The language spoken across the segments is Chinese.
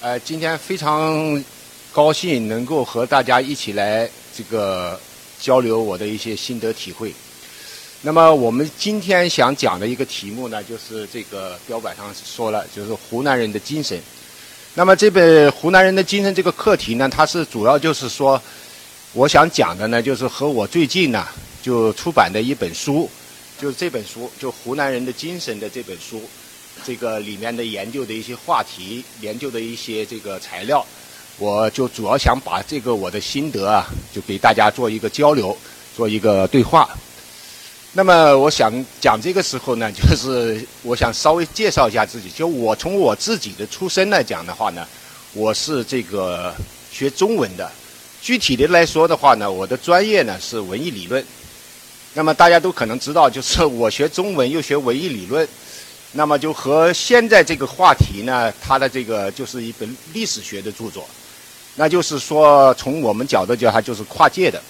呃，今天非常高兴能够和大家一起来这个交流我的一些心得体会。那么我们今天想讲的一个题目呢，就是这个标板上说了，就是湖南人的精神。那么这本《湖南人的精神》这个课题呢，它是主要就是说，我想讲的呢，就是和我最近呢就出版的一本书，就是这本书，就《湖南人的精神》的这本书。这个里面的研究的一些话题，研究的一些这个材料，我就主要想把这个我的心得啊，就给大家做一个交流，做一个对话。那么我想讲这个时候呢，就是我想稍微介绍一下自己。就我从我自己的出身来讲的话呢，我是这个学中文的。具体的来说的话呢，我的专业呢是文艺理论。那么大家都可能知道，就是我学中文又学文艺理论。那么就和现在这个话题呢，它的这个就是一本历史学的著作，那就是说从我们角度讲，它就是跨界的。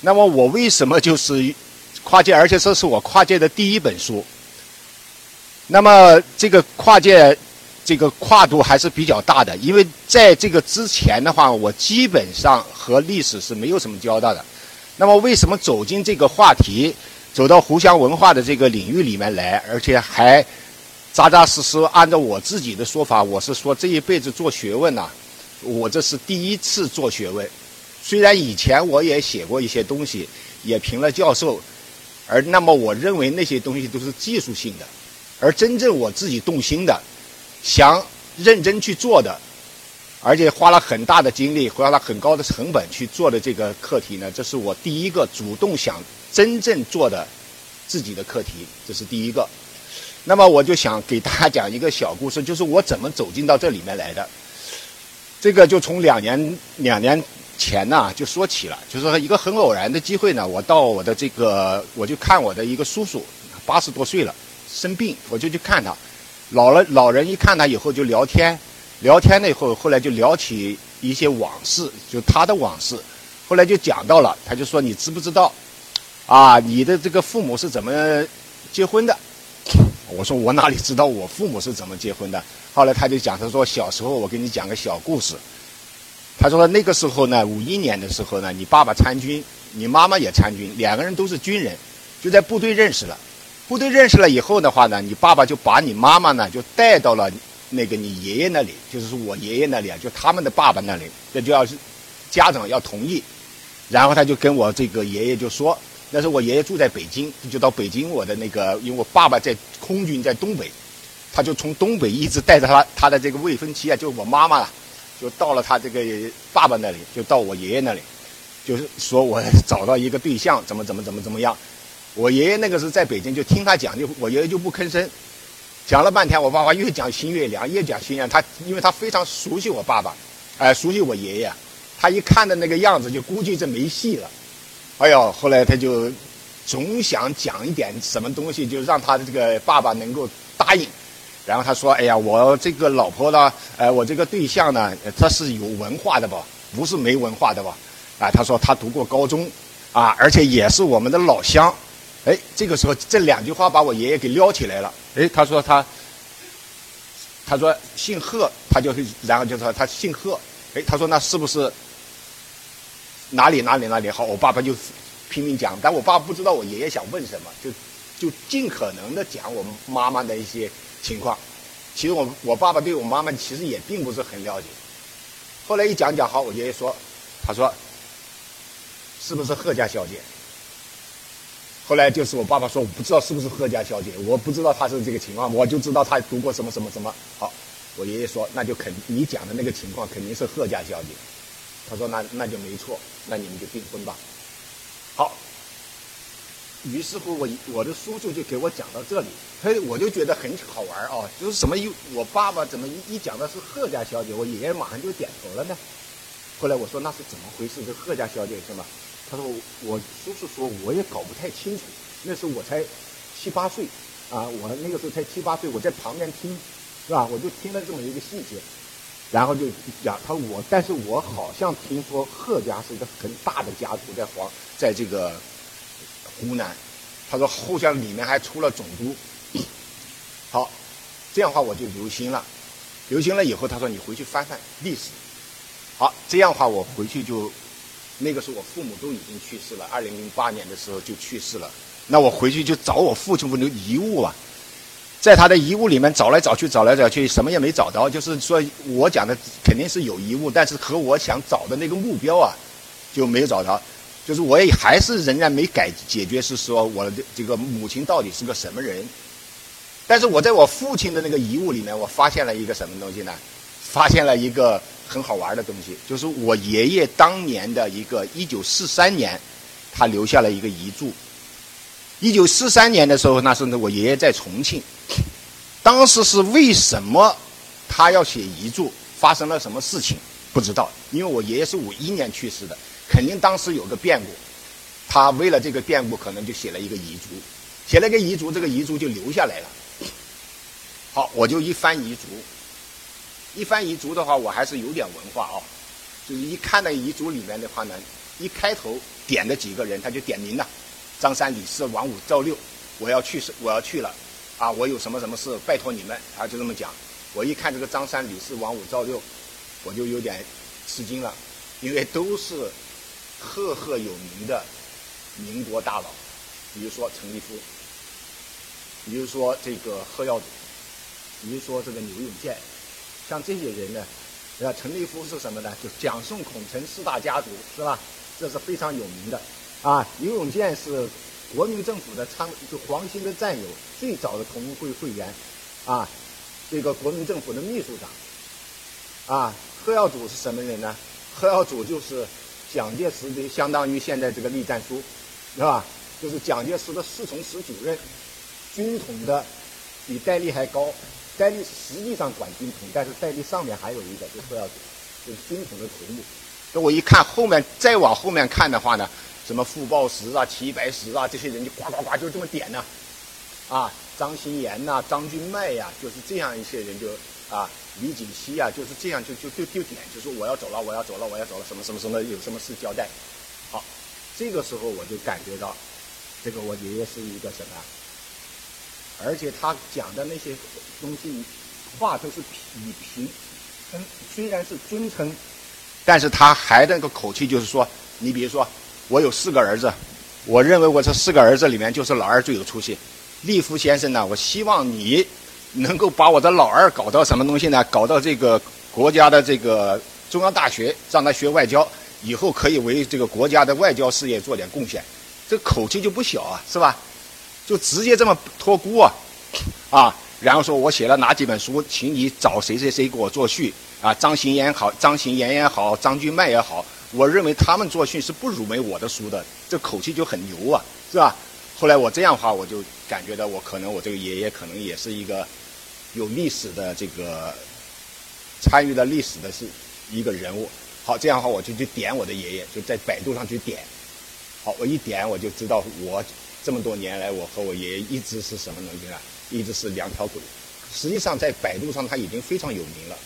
那么我为什么就是跨界？而且这是我跨界的第一本书。那么这个跨界，这个跨度还是比较大的，因为在这个之前的话，我基本上和历史是没有什么交道的。那么为什么走进这个话题，走到湖湘文化的这个领域里面来，而且还？扎扎实实按照我自己的说法，我是说这一辈子做学问呐，我这是第一次做学问。虽然以前我也写过一些东西，也评了教授，而那么我认为那些东西都是技术性的，而真正我自己动心的，想认真去做的，而且花了很大的精力，花了很高的成本去做的这个课题呢，这是我第一个主动想真正做的自己的课题，这是第一个。那么我就想给大家讲一个小故事，就是我怎么走进到这里面来的。这个就从两年两年前呢就说起了，就是说一个很偶然的机会呢，我到我的这个，我就看我的一个叔叔，八十多岁了，生病，我就去看他。老了老人一看他以后就聊天，聊天了以后，后来就聊起一些往事，就他的往事。后来就讲到了，他就说你知不知道，啊，你的这个父母是怎么结婚的？我说我哪里知道我父母是怎么结婚的？后来他就讲，他说小时候我给你讲个小故事。他说那个时候呢，五一年的时候呢，你爸爸参军，你妈妈也参军，两个人都是军人，就在部队认识了。部队认识了以后的话呢，你爸爸就把你妈妈呢就带到了那个你爷爷那里，就是我爷爷那里啊，就他们的爸爸那里，这就要是家长要同意。然后他就跟我这个爷爷就说。那时候我爷爷住在北京，就到北京我的那个，因为我爸爸在空军在东北，他就从东北一直带着他他的这个未婚妻啊，就我妈妈了，就到了他这个爸爸那里，就到我爷爷那里，就是说我 找到一个对象，怎么怎么怎么怎么样。我爷爷那个时候在北京，就听他讲，就我爷爷就不吭声，讲了半天，我爸爸越讲心越凉，越讲心凉。他因为他非常熟悉我爸爸，哎，熟悉我爷爷，他一看的那个样子，就估计这没戏了。哎呦，后来他就总想讲一点什么东西，就让他的这个爸爸能够答应。然后他说：“哎呀，我这个老婆呢，呃，我这个对象呢，他是有文化的吧，不是没文化的吧？啊，他说他读过高中，啊，而且也是我们的老乡。哎，这个时候这两句话把我爷爷给撩起来了。哎，他说他，他说姓贺，他就然后就说他姓贺。哎，他说那是不是？”哪里哪里哪里好，我爸爸就拼命讲，但我爸不知道我爷爷想问什么，就就尽可能的讲我妈妈的一些情况。其实我我爸爸对我妈妈其实也并不是很了解。后来一讲讲好，我爷爷说，他说是不是贺家小姐？后来就是我爸爸说我不知道是不是贺家小姐，我不知道她是这个情况，我就知道她读过什么什么什么。好，我爷爷说那就肯你讲的那个情况肯定是贺家小姐。他说那那就没错。那你们就订婚吧。好，于是乎我我的叔叔就给我讲到这里，嘿，我就觉得很好玩哦，就是什么一我爸爸怎么一一讲的是贺家小姐，我爷爷马上就点头了呢。后来我说那是怎么回事？这贺家小姐是吗？他说我叔叔说我也搞不太清楚，那时候我才七八岁啊，我那个时候才七八岁，我在旁边听，是吧？我就听了这么一个细节。然后就讲他我，但是我好像听说贺家是一个很大的家族，在黄，在这个湖南。他说好像里面还出了总督。好，这样的话我就留心了。留心了以后，他说你回去翻翻历史。好，这样的话我回去就，那个时候我父母都已经去世了，二零零八年的时候就去世了。那我回去就找我父亲的遗物啊，在他的遗物里面找来找去，找来找去，什么也没找到。就是说我讲的肯定是有遗物，但是和我想找的那个目标啊，就没有找着。就是我也还是仍然没改解决，是说我的这个母亲到底是个什么人。但是我在我父亲的那个遗物里面，我发现了一个什么东西呢？发现了一个很好玩的东西，就是我爷爷当年的一个一九四三年，他留下了一个遗嘱。一九四三年的时候，那是我爷爷在重庆。当时是为什么他要写遗嘱？发生了什么事情？不知道，因为我爷爷是五一年去世的，肯定当时有个变故。他为了这个变故，可能就写了一个遗嘱，写了个遗嘱，这个遗嘱就留下来了。好，我就一翻遗嘱，一翻遗嘱的话，我还是有点文化啊，就是一看到遗嘱里面的话呢，一开头点的几个人，他就点名了。张三、李四、王五、赵六，我要去，我要去了，啊，我有什么什么事，拜托你们，啊，就这么讲。我一看这个张三、李四、王五、赵六，我就有点吃惊了，因为都是赫赫有名的民国大佬，比如说陈立夫，比如说这个贺耀祖，比如说这个牛永健，像这些人呢，啊，陈立夫是什么呢？就蒋宋孔陈四大家族，是吧？这是非常有名的。啊，刘永健是国民政府的参，就黄兴的战友，最早的同盟会会员，啊，这个国民政府的秘书长，啊，贺耀祖是什么人呢？贺耀祖就是蒋介石的，相当于现在这个栗战书，是吧？就是蒋介石的侍从室主任，军统的比戴笠还高，戴笠实际上管军统，但是戴笠上面还有一个，就是贺耀祖，就是军统的头目。那我一看后面，再往后面看的话呢？什么傅抱石啊、齐白石啊，这些人就呱呱呱就这么点呢，啊，张新言呐、张君迈呀，就是这样一些人就啊，李锦熙呀，就是这样就就就就点，就说我要走了，我要走了，我要走了，什么什么什么，有什么事交代。好，这个时候我就感觉到，这个我爷爷是一个什么？而且他讲的那些东西话都是以平，称，虽然是尊称，但是他还那个口气就是说，你比如说。我有四个儿子，我认为我这四个儿子里面就是老二最有出息。立夫先生呢，我希望你能够把我的老二搞到什么东西呢？搞到这个国家的这个中央大学，让他学外交，以后可以为这个国家的外交事业做点贡献。这口气就不小啊，是吧？就直接这么托孤啊，啊，然后说我写了哪几本书，请你找谁谁谁给我作序啊？张行言好，张行言也好，张君迈也好。我认为他们作序是不辱没我的书的，这口气就很牛啊，是吧？后来我这样的话，我就感觉到我可能我这个爷爷可能也是一个有历史的这个参与了历史的是一个人物。好，这样的话我就去点我的爷爷，就在百度上去点。好，我一点我就知道我这么多年来我和我爷爷一直是什么东西呢？一直是两条腿。实际上在百度上他已经非常有名了，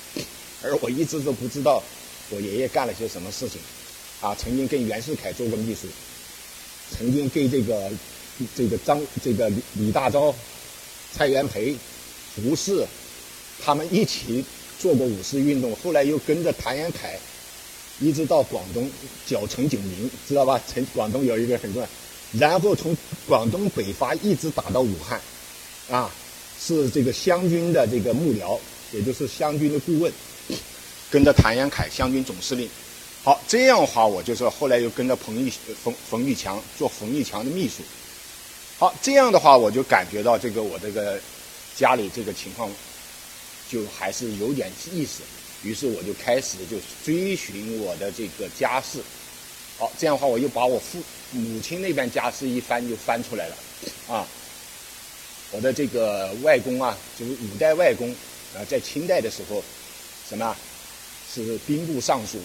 而我一直都不知道。我爷爷干了些什么事情？啊，曾经跟袁世凯做过秘书，曾经跟这个这个张这个李李大钊、蔡元培、胡适他们一起做过五四运动，后来又跟着谭延闿一直到广东剿陈炯明，知道吧？陈广东有一个很重要，然后从广东北伐一直打到武汉，啊，是这个湘军的这个幕僚，也就是湘军的顾问。跟着谭延闿湘军总司令，好，这样的话，我就说后来又跟着彭玉冯冯玉强做冯玉强的秘书，好，这样的话，我就感觉到这个我这个家里这个情况就还是有点意思，于是我就开始就追寻我的这个家世，好，这样的话，我又把我父母亲那边家世一翻就翻出来了，啊，我的这个外公啊，就是五代外公啊，在清代的时候，什么？是兵部尚书、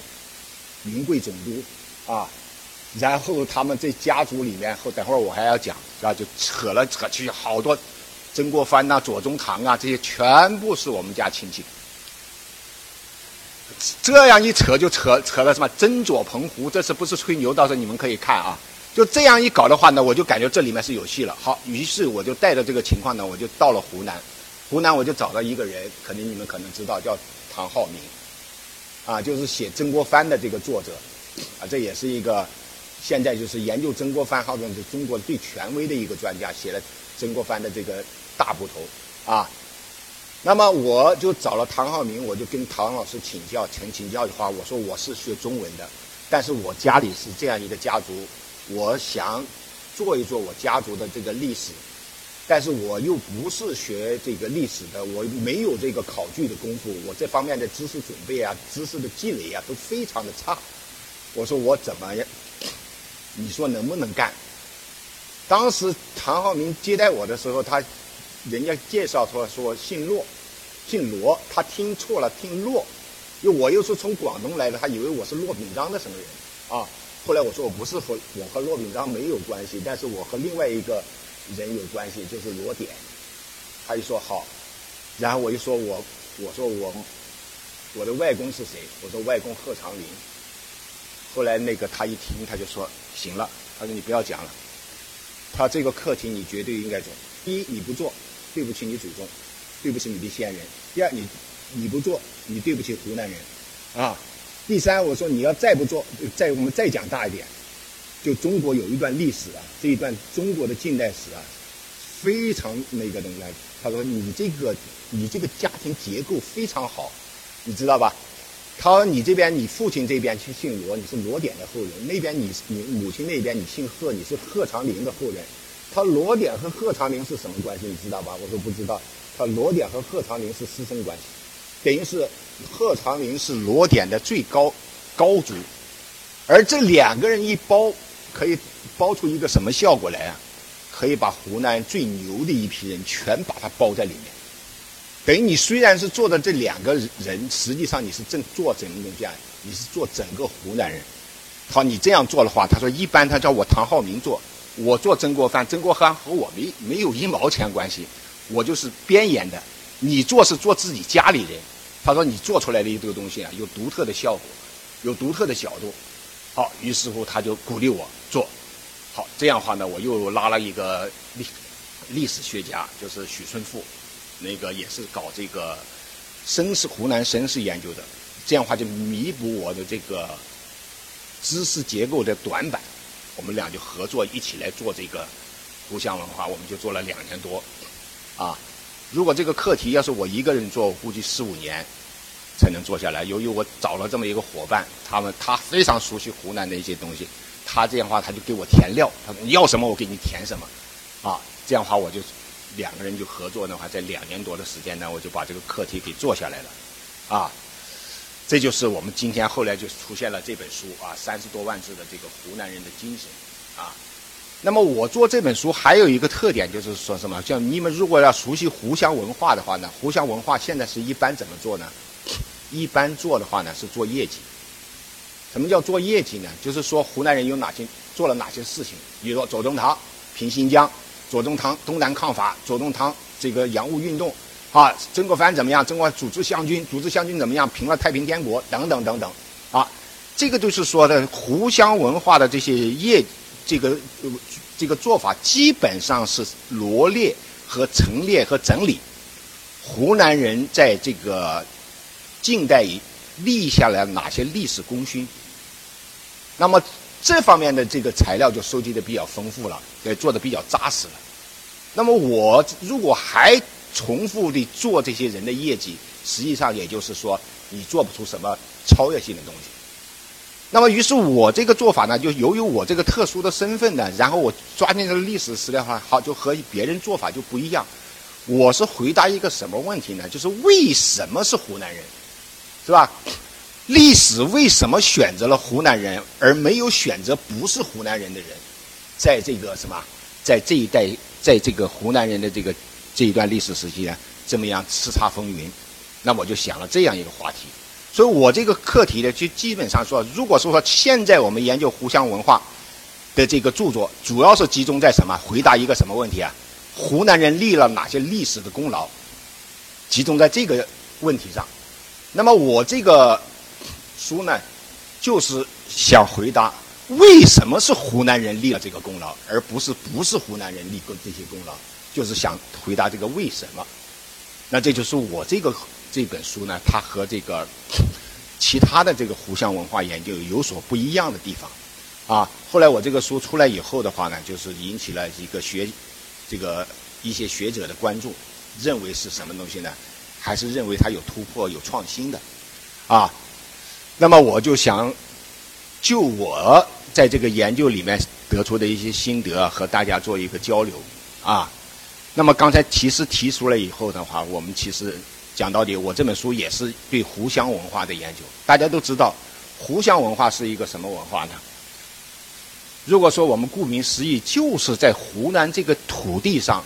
名贵总督，啊，然后他们这家族里面，后等会儿我还要讲，是吧？就扯了扯去好多，曾国藩呐、左宗棠啊，这些全部是我们家亲戚。这样一扯就扯扯了什么曾左澎湖，这是不是吹牛？到时候你们可以看啊。就这样一搞的话呢，我就感觉这里面是有戏了。好，于是我就带着这个情况呢，我就到了湖南。湖南我就找到一个人，肯定你们可能知道，叫唐浩明，啊，就是写曾国藩的这个作者，啊，这也是一个现在就是研究曾国藩号称是中国最权威的一个专家，写了曾国藩的这个大部头，啊，那么我就找了唐浩明，我就跟唐老师请教，请请教的话，我说我是学中文的，但是我家里是这样一个家族，我想做一做我家族的这个历史。但是我又不是学这个历史的，我没有这个考据的功夫，我这方面的知识准备啊、知识的积累啊都非常的差。我说我怎么样？你说能不能干？当时唐浩明接待我的时候，他人家介绍说说姓骆，姓罗，他听错了，听骆，又我又是从广东来的，他以为我是骆秉章的什么人啊？后来我说我不是和我和骆秉章没有关系，但是我和另外一个。人有关系就是罗典，他一说好，然后我就说我我说我我的外公是谁？我说外公贺长龄。后来那个他一听他就说行了，他说你不要讲了，他这个课题你绝对应该做。第一你不做，对不起你祖宗，对不起你的先人。第二你你不做，你对不起湖南人，啊。第三我说你要再不做，再我们再讲大一点。就中国有一段历史啊，这一段中国的近代史啊，非常那个东西。他说：“你这个，你这个家庭结构非常好，你知道吧？”他说：“你这边，你父亲这边去姓罗，你是罗典的后人；那边你你母亲那边你姓贺，你是贺长龄的后人。他罗典和贺长龄是什么关系？你知道吧？”我说：“不知道。”他罗典和贺长龄是师生关系，等于是贺长林是罗典的最高高祖，而这两个人一包。可以包出一个什么效果来啊？可以把湖南最牛的一批人全把它包在里面。等于你虽然是做的这两个人，实际上你是正做整个东西啊，你是做整个湖南人。好，你这样做的话，他说一般他叫我唐浩明做，我做曾国藩，曾国藩和我没没有一毛钱关系，我就是边沿的。你做是做自己家里人。他说你做出来的这个东西啊，有独特的效果，有独特的角度。好，于是乎他就鼓励我做，好这样的话呢，我又拉了一个历历史学家，就是许春富，那个也是搞这个绅士湖南绅士研究的，这样话就弥补我的这个知识结构的短板，我们俩就合作一起来做这个湖湘文化，我们就做了两年多，啊，如果这个课题要是我一个人做，我估计四五年。才能做下来。由于我找了这么一个伙伴，他们他非常熟悉湖南的一些东西，他这样的话他就给我填料，他说你要什么我给你填什么，啊，这样的话我就两个人就合作的话，在两年多的时间呢，我就把这个课题给做下来了，啊，这就是我们今天后来就出现了这本书啊，三十多万字的这个湖南人的精神，啊，那么我做这本书还有一个特点就是说什么？叫你们如果要熟悉湖湘文化的话呢，湖湘文化现在是一般怎么做呢？一般做的话呢是做业绩。什么叫做业绩呢？就是说湖南人有哪些做了哪些事情，比如说左宗棠平新疆，左宗棠东南抗法，左宗棠这个洋务运动，啊，曾国藩怎么样？曾国藩组织湘军，组织湘军怎么样？平了太平天国，等等等等，啊，这个就是说的湖湘文化的这些业，这个这个做法基本上是罗列和陈列和整理湖南人在这个。近代以立下来哪些历史功勋？那么这方面的这个材料就收集的比较丰富了，也做的比较扎实了。那么我如果还重复的做这些人的业绩，实际上也就是说你做不出什么超越性的东西。那么于是我这个做法呢，就由于我这个特殊的身份呢，然后我抓进这个历史史料哈，好就和别人做法就不一样。我是回答一个什么问题呢？就是为什么是湖南人？是吧？历史为什么选择了湖南人，而没有选择不是湖南人的人？在这个什么，在这一代，在这个湖南人的这个这一段历史时期呢，这么样叱咤风云？那我就想了这样一个话题。所以我这个课题呢，就基本上说，如果说说现在我们研究湖湘文化的这个著作，主要是集中在什么？回答一个什么问题啊？湖南人立了哪些历史的功劳？集中在这个问题上。那么我这个书呢，就是想回答为什么是湖南人立了这个功劳，而不是不是湖南人立过这些功劳，就是想回答这个为什么。那这就是我这个这本书呢，它和这个其他的这个湖湘文化研究有所不一样的地方。啊，后来我这个书出来以后的话呢，就是引起了一个学这个一些学者的关注，认为是什么东西呢？还是认为它有突破、有创新的啊？那么我就想就我在这个研究里面得出的一些心得和大家做一个交流啊。那么刚才提示提出了以后的话，我们其实讲到底，我这本书也是对湖湘文化的研究。大家都知道，湖湘文化是一个什么文化呢？如果说我们顾名思义，就是在湖南这个土地上，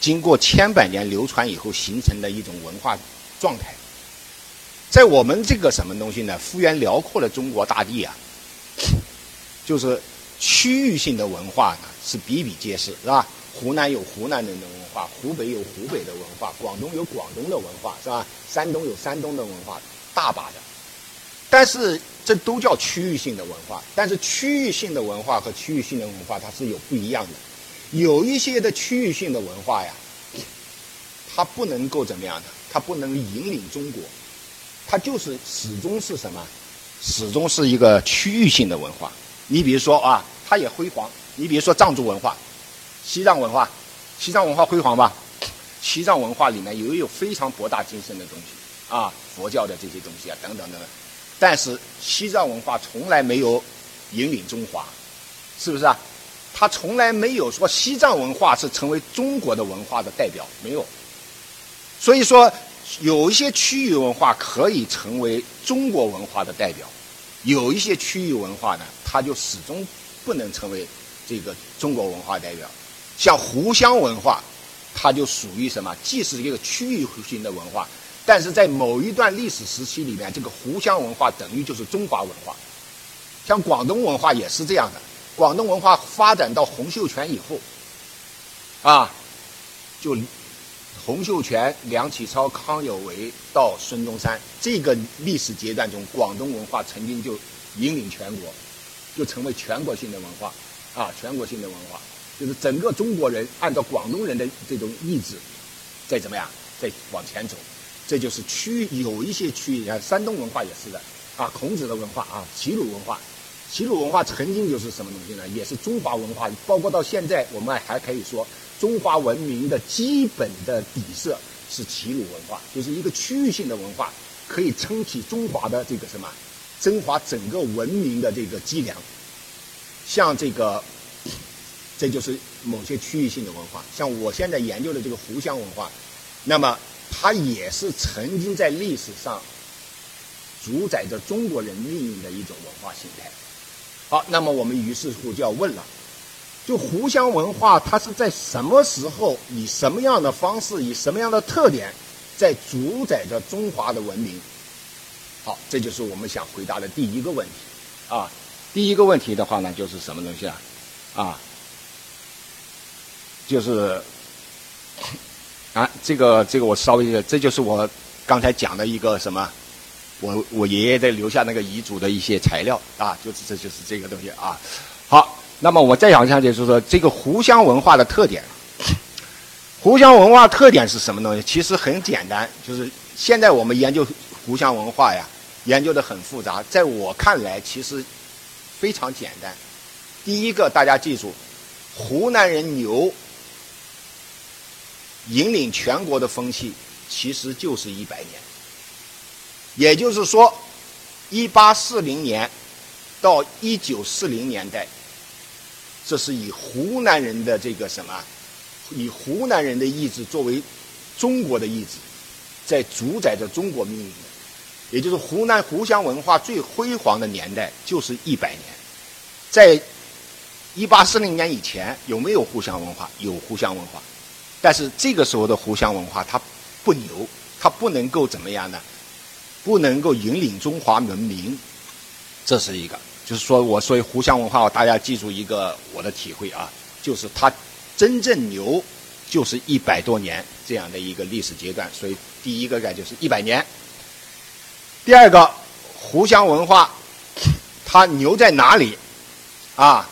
经过千百年流传以后形成的一种文化状态，在我们这个什么东西呢？幅员辽阔的中国大地啊，就是区域性的文化呢是比比皆是，是吧？湖南有湖南人的文化，湖北有湖北的文化，广东有广东的文化，是吧？山东有山东的文化，大把的。但是这都叫区域性的文化，但是区域性的文化和区域性的文化它是有不一样的。有一些的区域性的文化呀，它不能够怎么样的，它不能引领中国，它就是始终是什么？始终是一个区域性的文化。你比如说啊，它也辉煌。你比如说藏族文化、西藏文化，西藏文化辉煌吧？西藏文化里面也有非常博大精深的东西啊，佛教的这些东西啊，等等等等。但是西藏文化从来没有引领中华，是不是啊？他从来没有说西藏文化是成为中国的文化的代表，没有。所以说，有一些区域文化可以成为中国文化的代表，有一些区域文化呢，它就始终不能成为这个中国文化代表。像湖湘文化，它就属于什么？既是一个区域性的文化。但是在某一段历史时期里面，这个湖湘文化等于就是中华文化。像广东文化也是这样的，广东文化发展到洪秀全以后，啊，就洪秀全、梁启超、康有为到孙中山这个历史阶段中，广东文化曾经就引领全国，就成为全国性的文化，啊，全国性的文化，就是整个中国人按照广东人的这种意志，在怎么样，在往前走。这就是区有一些区域，像山东文化也是的，啊，孔子的文化啊，齐鲁文化，齐鲁文化曾经就是什么东西呢？也是中华文化，包括到现在，我们还可以说中华文明的基本的底色是齐鲁文化，就是一个区域性的文化，可以撑起中华的这个什么，中华整个文明的这个脊梁。像这个，这就是某些区域性的文化，像我现在研究的这个湖湘文化，那么。它也是曾经在历史上主宰着中国人命运的一种文化形态。好，那么我们于是乎就要问了：就湖湘文化，它是在什么时候以什么样的方式、以什么样的特点，在主宰着中华的文明？好，这就是我们想回答的第一个问题。啊，第一个问题的话呢，就是什么东西啊？啊，就是。啊，这个这个我稍微，这就是我刚才讲的一个什么，我我爷爷在留下那个遗嘱的一些材料啊，就是这就是这个东西啊。好，那么我再讲一下，就是说这个湖湘文化的特点。湖湘文化特点是什么东西？其实很简单，就是现在我们研究湖湘文化呀，研究的很复杂。在我看来，其实非常简单。第一个，大家记住，湖南人牛。引领全国的风气，其实就是一百年。也就是说，一八四零年到一九四零年代，这是以湖南人的这个什么，以湖南人的意志作为中国的意志，在主宰着中国命运的。也就是湖南湖湘文化最辉煌的年代，就是一百年。在一八四零年以前，有没有湖湘文化？有湖湘文化。但是这个时候的湖湘文化，它不牛，它不能够怎么样呢？不能够引领中华文明，这是一个。就是说我所以湖湘文化，大家记住一个我的体会啊，就是它真正牛，就是一百多年这样的一个历史阶段。所以第一个概就是一百年。第二个，湖湘文化，它牛在哪里？啊，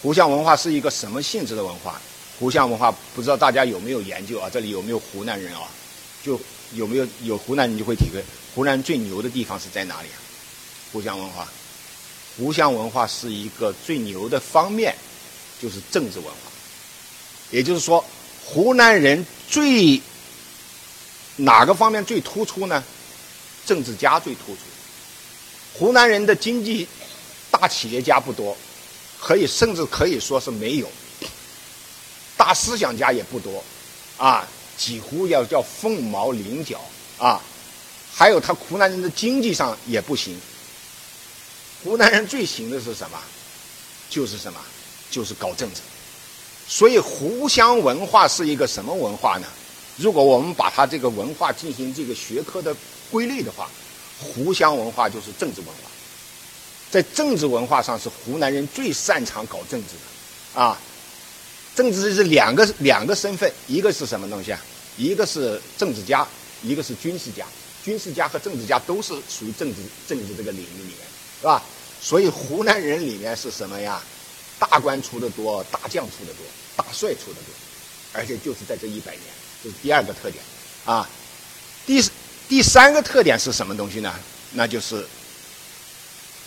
湖湘文化是一个什么性质的文化？湖湘文化不知道大家有没有研究啊？这里有没有湖南人啊？就有没有有湖南人就会体会，湖南最牛的地方是在哪里啊？湖湘文化，湖湘文化是一个最牛的方面，就是政治文化。也就是说，湖南人最哪个方面最突出呢？政治家最突出。湖南人的经济大企业家不多，可以甚至可以说是没有。大思想家也不多，啊，几乎要叫凤毛麟角啊。还有他湖南人的经济上也不行。湖南人最行的是什么？就是什么？就是搞政治。所以湖湘文化是一个什么文化呢？如果我们把它这个文化进行这个学科的归类的话，湖湘文化就是政治文化。在政治文化上，是湖南人最擅长搞政治的，啊，政治是两个两个身份，一个是什么东西啊？一个是政治家，一个是军事家。军事家和政治家都是属于政治政治这个领域里面。是吧？所以湖南人里面是什么呀？大官出的多，大将出的多，大帅出的多，而且就是在这一百年，这是第二个特点啊。第第三个特点是什么东西呢？那就是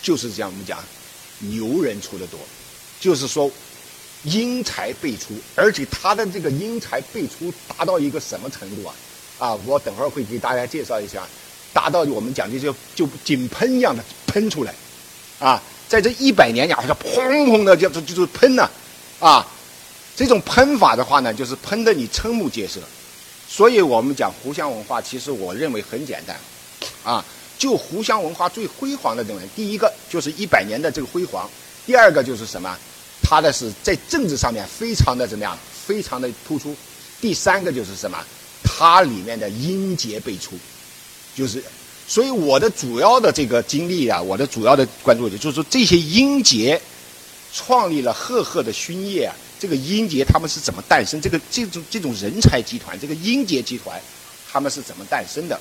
就是这样，我们讲牛人出的多，就是说英才辈出，而且他的这个英才辈出达到一个什么程度啊？啊，我等会儿会给大家介绍一下。达到我们讲的就就井喷一样的喷出来，啊，在这一百年呀，好像砰砰的就就就是喷呐，啊，这种喷法的话呢，就是喷的你瞠目结舌。所以我们讲湖湘文化，其实我认为很简单，啊，就湖湘文化最辉煌的东西，第一个就是一百年的这个辉煌，第二个就是什么，他的是在政治上面非常的怎么样，非常的突出，第三个就是什么，它里面的音节辈出。就是，所以我的主要的这个经历啊，我的主要的关注点就是说，这些英杰创立了赫赫的勋业啊，这个英杰他们是怎么诞生？这个这种这种人才集团，这个英杰集团，他们是怎么诞生的？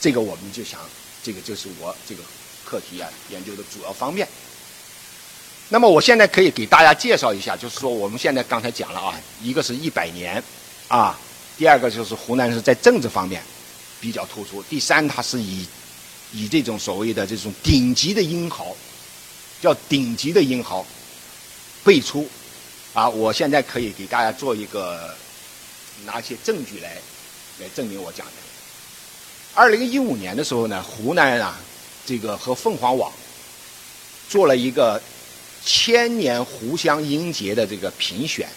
这个我们就想，这个就是我这个课题啊研究的主要方面。那么我现在可以给大家介绍一下，就是说我们现在刚才讲了啊，一个是一百年啊，第二个就是湖南是在政治方面。比较突出。第三，它是以以这种所谓的这种顶级的英豪，叫顶级的英豪辈出。啊，我现在可以给大家做一个拿些证据来来证明我讲的。二零一五年的时候呢，湖南啊，这个和凤凰网做了一个千年湖湘英杰的这个评选，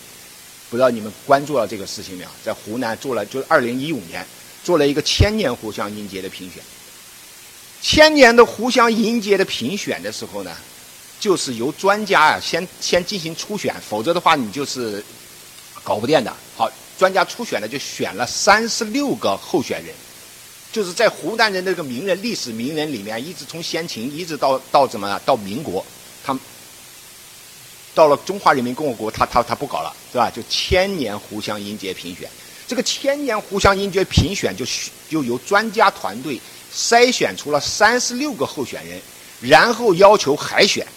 不知道你们关注了这个事情没有？在湖南做了，就是二零一五年。做了一个千年湖湘音节的评选。千年的湖湘音节的评选的时候呢，就是由专家啊先先进行初选，否则的话你就是搞不定的。好，专家初选呢就选了三十六个候选人，就是在湖南人这个名人历史名人里面，一直从先秦一直到到怎么到民国，他到了中华人民共和国，他他他不搞了，是吧？就千年湖湘音节评选。这个千年湖湘音节评选就就由专家团队筛选出了三十六个候选人，然后要求海选，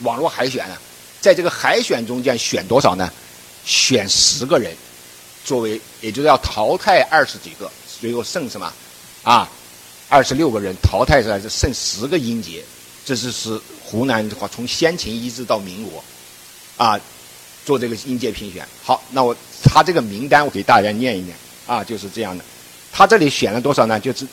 网络海选呢，在这个海选中间选多少呢？选十个人，作为也就是要淘汰二十几个，最后剩什么？啊，二十六个人淘汰出来是剩十个音节，这是是湖南的话，从先秦一直到民国，啊。做这个音节评选，好，那我他这个名单我给大家念一念啊，就是这样的。他这里选了多少呢？就是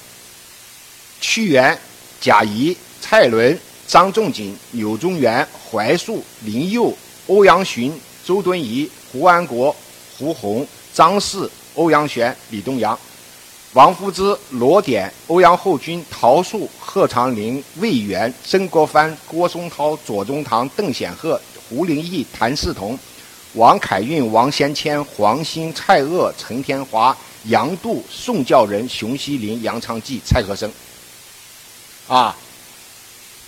屈原、贾谊、蔡伦、张仲景、柳宗元、怀素、林佑、欧阳询、周敦颐、胡安国、胡宏、张氏、欧阳玄、李东阳、王夫之、罗典、欧阳后军、陶树、贺长龄、魏源、曾国藩、郭松涛、左宗棠、邓显赫、胡林翼、谭嗣同。王凯运、王先谦、黄兴、蔡锷、陈天华、杨度、宋教仁、熊希龄、杨昌济、蔡和生，啊，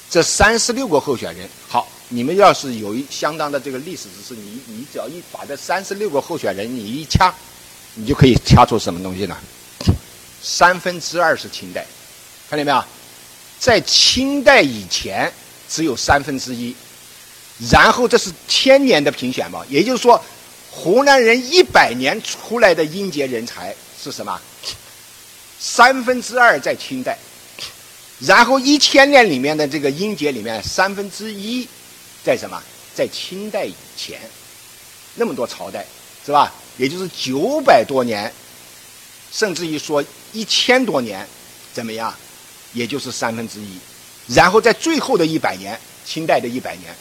这三十六个候选人。好，你们要是有一相当的这个历史知识，你你只要一把这三十六个候选人你一掐，你就可以掐出什么东西呢？三分之二是清代，看见没有？在清代以前，只有三分之一。然后这是千年的评选嘛，也就是说，湖南人一百年出来的音节人才是什么？三分之二在清代，然后一千年里面的这个音节里面三分之一在什么？在清代以前，那么多朝代是吧？也就是九百多年，甚至于说一千多年，怎么样？也就是三分之一。然后在最后的一百年，清代的一百年，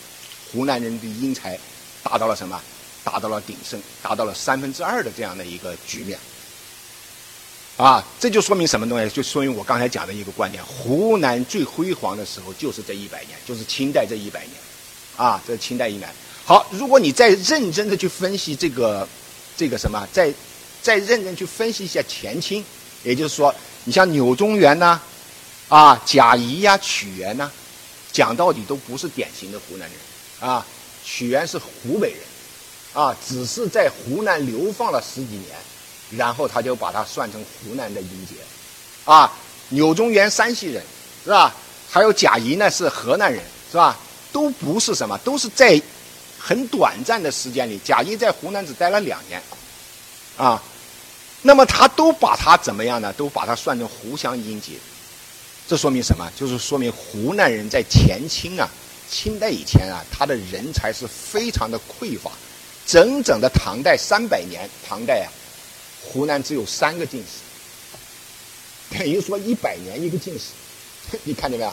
湖南人的英才达到了什么？达到了鼎盛，达到了三分之二的这样的一个局面。啊，这就说明什么东西？就说明我刚才讲的一个观点：湖南最辉煌的时候就是这一百年，就是清代这一百年。啊，这是清代一百。好，如果你再认真的去分析这个，这个什么，再再认真去分析一下前清，也就是说，你像柳宗元呐，啊，贾谊呀，屈原呐，讲到底都不是典型的湖南人。啊，屈原是湖北人，啊，只是在湖南流放了十几年。然后他就把它算成湖南的音节，啊，柳宗元山西人，是吧？还有贾谊呢是河南人，是吧？都不是什么，都是在很短暂的时间里，贾谊在湖南只待了两年，啊，那么他都把它怎么样呢？都把它算成湖湘音节，这说明什么？就是说明湖南人在前清啊，清代以前啊，他的人才是非常的匮乏，整整的唐代三百年，唐代啊。湖南只有三个进士，等于说一百年一个进士，你看见没有？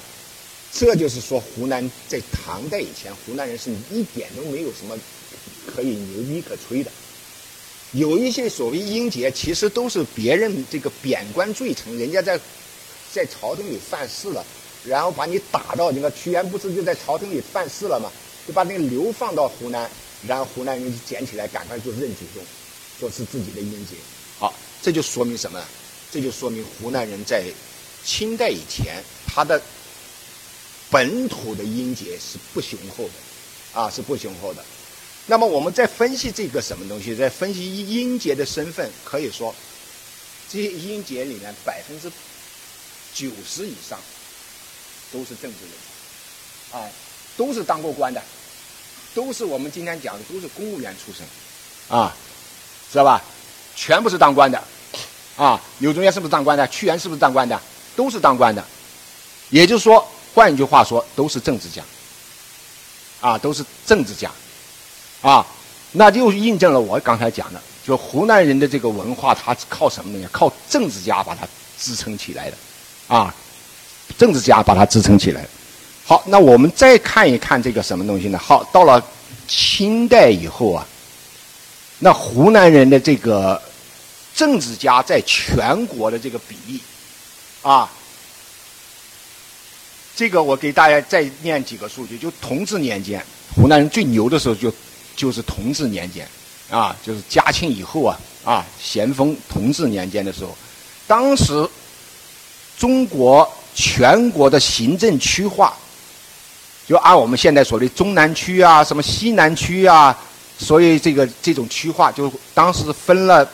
这就是说湖南在唐代以前，湖南人是一点都没有什么可以牛逼可吹的。有一些所谓英杰，其实都是别人这个贬官罪臣，人家在在朝廷里犯事了，然后把你打到那个屈原不是就在朝廷里犯事了吗？就把那个流放到湖南，然后湖南人就捡起来，赶快就认祖宗，说是自己的英杰。好，这就说明什么？这就说明湖南人在清代以前，他的本土的音节是不雄厚的，啊，是不雄厚的。那么我们在分析这个什么东西，在分析音节的身份，可以说这些音节里面百分之九十以上都是政治人，啊，都是当过官的，都是我们今天讲的都是公务员出身，啊，知道吧？全部是当官的，啊，柳宗元是不是当官的？屈原是不是当官的？都是当官的，也就是说，换一句话说，都是政治家，啊，都是政治家，啊，那就印证了我刚才讲的，就湖南人的这个文化，它靠什么东西？靠政治家把它支撑起来的，啊，政治家把它支撑起来。好，那我们再看一看这个什么东西呢？好，到了清代以后啊。那湖南人的这个政治家在全国的这个比例，啊，这个我给大家再念几个数据。就同治年间，湖南人最牛的时候就就是同治年间，啊，就是嘉庆以后啊，啊，咸丰同治年间的时候，当时中国全国的行政区划，就按我们现在所谓中南区啊，什么西南区啊。所以这个这种区划，就当时分了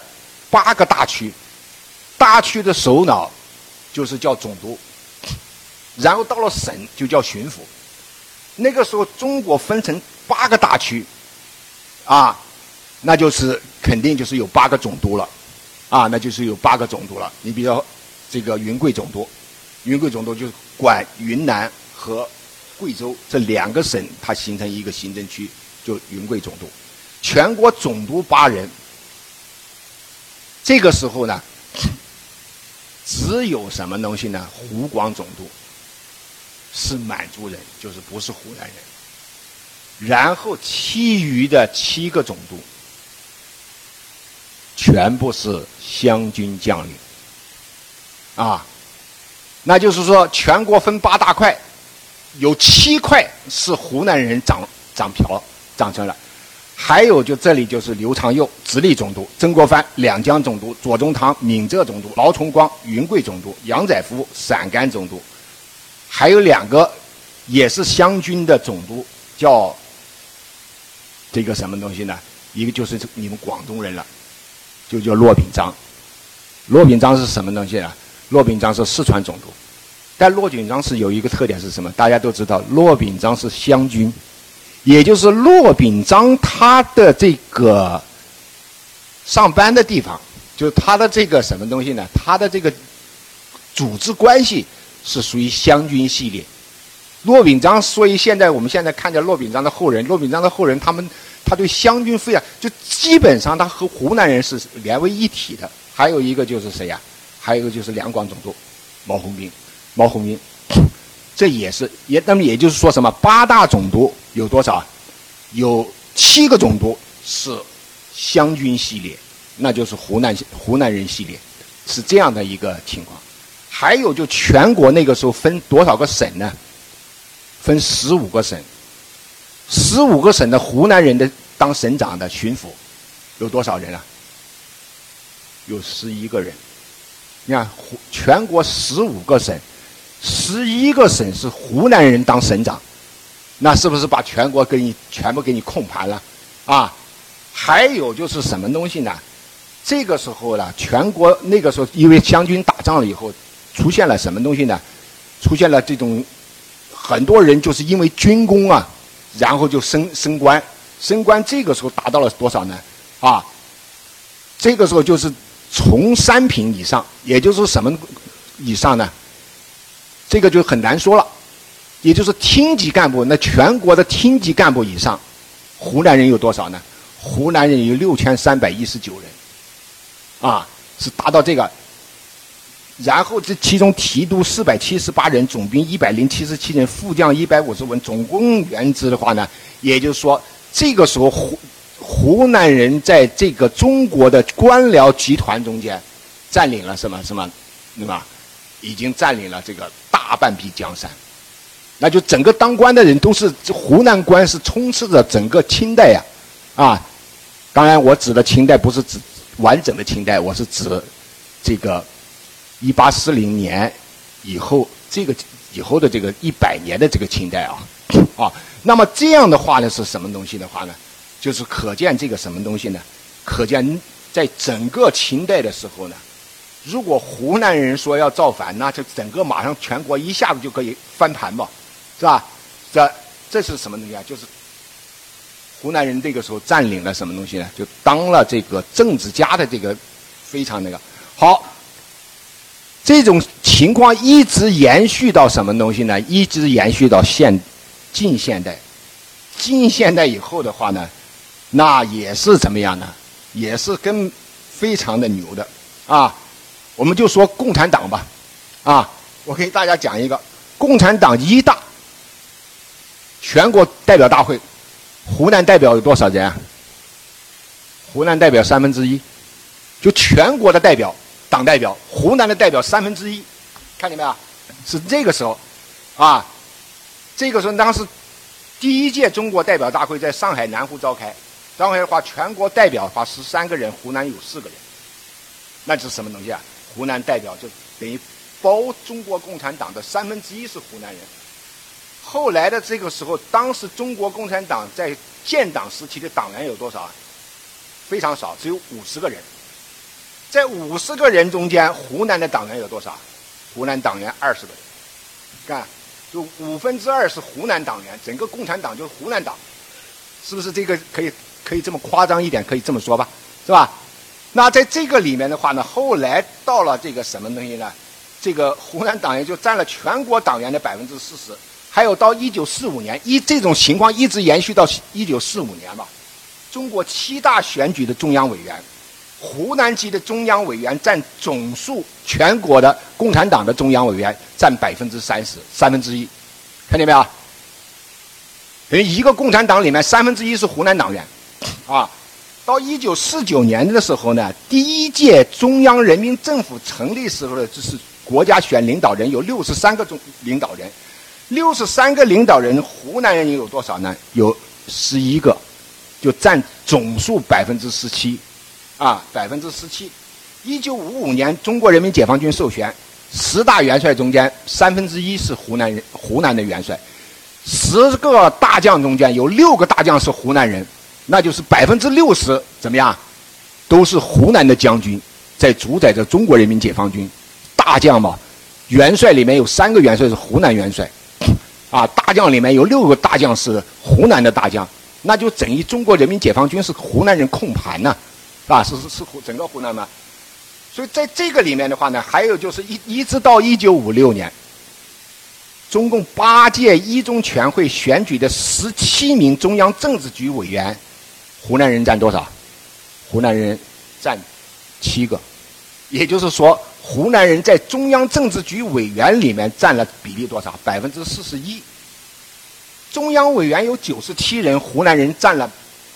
八个大区，大区的首脑就是叫总督，然后到了省就叫巡抚。那个时候中国分成八个大区，啊，那就是肯定就是有八个总督了，啊，那就是有八个总督了。你比如这个云贵总督，云贵总督就是管云南和贵州这两个省，它形成一个行政区，就云贵总督。全国总督八人，这个时候呢，只有什么东西呢？湖广总督是满族人，就是不是湖南人。然后其余的七个总督全部是湘军将领，啊，那就是说全国分八大块，有七块是湖南人长长瓢长成了。还有，就这里就是刘长佑直隶总督，曾国藩两江总督，左宗棠闽浙总督，劳崇光云贵总督，杨载福陕甘总督，还有两个也是湘军的总督，叫这个什么东西呢？一个就是你们广东人了，就叫骆秉章。骆秉章是什么东西啊？骆秉章是四川总督，但骆秉章是有一个特点是什么？大家都知道，骆秉章是湘军。也就是骆秉章他的这个上班的地方，就是他的这个什么东西呢？他的这个组织关系是属于湘军系列。骆秉章，所以现在我们现在看见骆秉章的后人，骆秉章的后人，他们他对湘军非常，就基本上他和湖南人是连为一体的。还有一个就是谁呀？还有一个就是两广总督毛鸿兵，毛鸿兵，这也是也那么也就是说什么八大总督有多少？有七个总督是湘军系列，那就是湖南湖南人系列，是这样的一个情况。还有就全国那个时候分多少个省呢？分十五个省，十五个省的湖南人的当省长的巡抚有多少人啊？有十一个人。你看，湖全国十五个省，十一个省是湖南人当省长，那是不是把全国给你全部给你控盘了？啊，还有就是什么东西呢？这个时候呢，全国那个时候因为湘军打仗了以后，出现了什么东西呢？出现了这种。很多人就是因为军功啊，然后就升升官，升官这个时候达到了多少呢？啊，这个时候就是从三品以上，也就是什么以上呢？这个就很难说了，也就是厅级干部，那全国的厅级干部以上，湖南人有多少呢？湖南人有六千三百一十九人，啊，是达到这个。然后这其中提督四百七十八人，总兵一百零七十七人，副将一百五十文，总共员职的话呢，也就是说，这个时候湖湖南人在这个中国的官僚集团中间，占领了什么什么，对吧？已经占领了这个大半壁江山，那就整个当官的人都是湖南官，是充斥着整个清代呀，啊，当然我指的清代不是指完整的清代，我是指这个。一八四零年以后，这个以后的这个一百年的这个清代啊，啊，那么这样的话呢，是什么东西的话呢？就是可见这个什么东西呢？可见在整个清代的时候呢，如果湖南人说要造反，那就整个马上全国一下子就可以翻盘嘛，是吧？这这是什么东西啊？就是湖南人这个时候占领了什么东西呢？就当了这个政治家的这个非常那个好。这种情况一直延续到什么东西呢？一直延续到现近现代，近现代以后的话呢，那也是怎么样呢？也是跟非常的牛的啊！我们就说共产党吧，啊，我给大家讲一个共产党一大全国代表大会，湖南代表有多少人？湖南代表三分之一，就全国的代表。党代表，湖南的代表三分之一，看见没有？是这个时候，啊，这个时候当时第一届中国代表大会在上海南湖召开，召开的话，全国代表话十三个人，湖南有四个人，那是什么东西啊？湖南代表就等于包中国共产党的三分之一是湖南人。后来的这个时候，当时中国共产党在建党时期的党员有多少啊？非常少，只有五十个人。在五十个人中间，湖南的党员有多少？湖南党员二十个人，看，就五分之二是湖南党员，整个共产党就是湖南党，是不是这个可以可以这么夸张一点？可以这么说吧，是吧？那在这个里面的话呢，后来到了这个什么东西呢？这个湖南党员就占了全国党员的百分之四十，还有到一九四五年，一这种情况一直延续到一九四五年吧。中国七大选举的中央委员。湖南籍的中央委员占总数全国的共产党的中央委员占百分之三十三分之一，看见没有？等于一个共产党里面三分之一是湖南党员，啊，到一九四九年的时候呢，第一届中央人民政府成立时候的就是国家选领导人有六十三个中领导人，六十三个领导人，湖南人有多少呢？有十一个，就占总数百分之十七。啊，百分之十七。一九五五年，中国人民解放军授权，十大元帅中间三分之一是湖南人，湖南的元帅。十个大将中间有六个大将是湖南人，那就是百分之六十怎么样？都是湖南的将军在主宰着中国人民解放军。大将嘛，元帅里面有三个元帅是湖南元帅，啊，大将里面有六个大将是湖南的大将，那就等于中国人民解放军是湖南人控盘呢。啊，是是是湖整个湖南嘛，所以在这个里面的话呢，还有就是一一直到一九五六年，中共八届一中全会选举的十七名中央政治局委员，湖南人占多少？湖南人占七个，也就是说，湖南人在中央政治局委员里面占了比例多少？百分之四十一。中央委员有九十七人，湖南人占了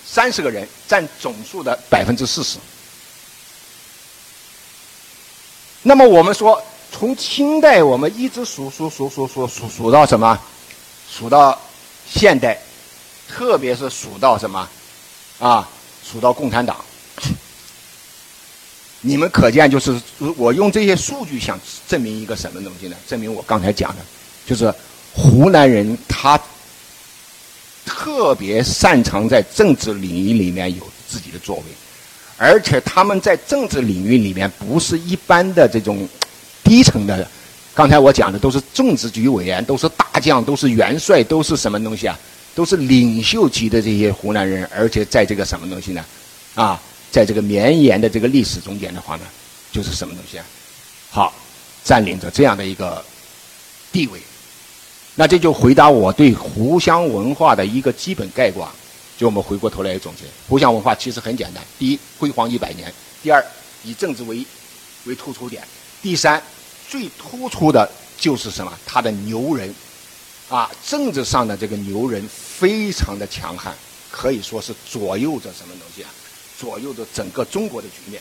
三十个人，占总数的百分之四十。那么我们说，从清代我们一直数数数数数数数到什么？数到现代，特别是数到什么？啊，数到共产党。你们可见，就是我用这些数据想证明一个什么东西呢？证明我刚才讲的，就是湖南人他特别擅长在政治领域里面有自己的作为。而且他们在政治领域里面不是一般的这种低层的，刚才我讲的都是政治局委员，都是大将，都是元帅，都是什么东西啊？都是领袖级的这些湖南人，而且在这个什么东西呢？啊，在这个绵延的这个历史中间的话呢，就是什么东西啊？好，占领着这样的一个地位。那这就回答我对湖湘文化的一个基本概括。就我们回过头来总结，湖湘文化其实很简单：第一，辉煌一百年；第二，以政治为为突出点；第三，最突出的就是什么？他的牛人，啊，政治上的这个牛人非常的强悍，可以说是左右着什么东西啊？左右着整个中国的局面。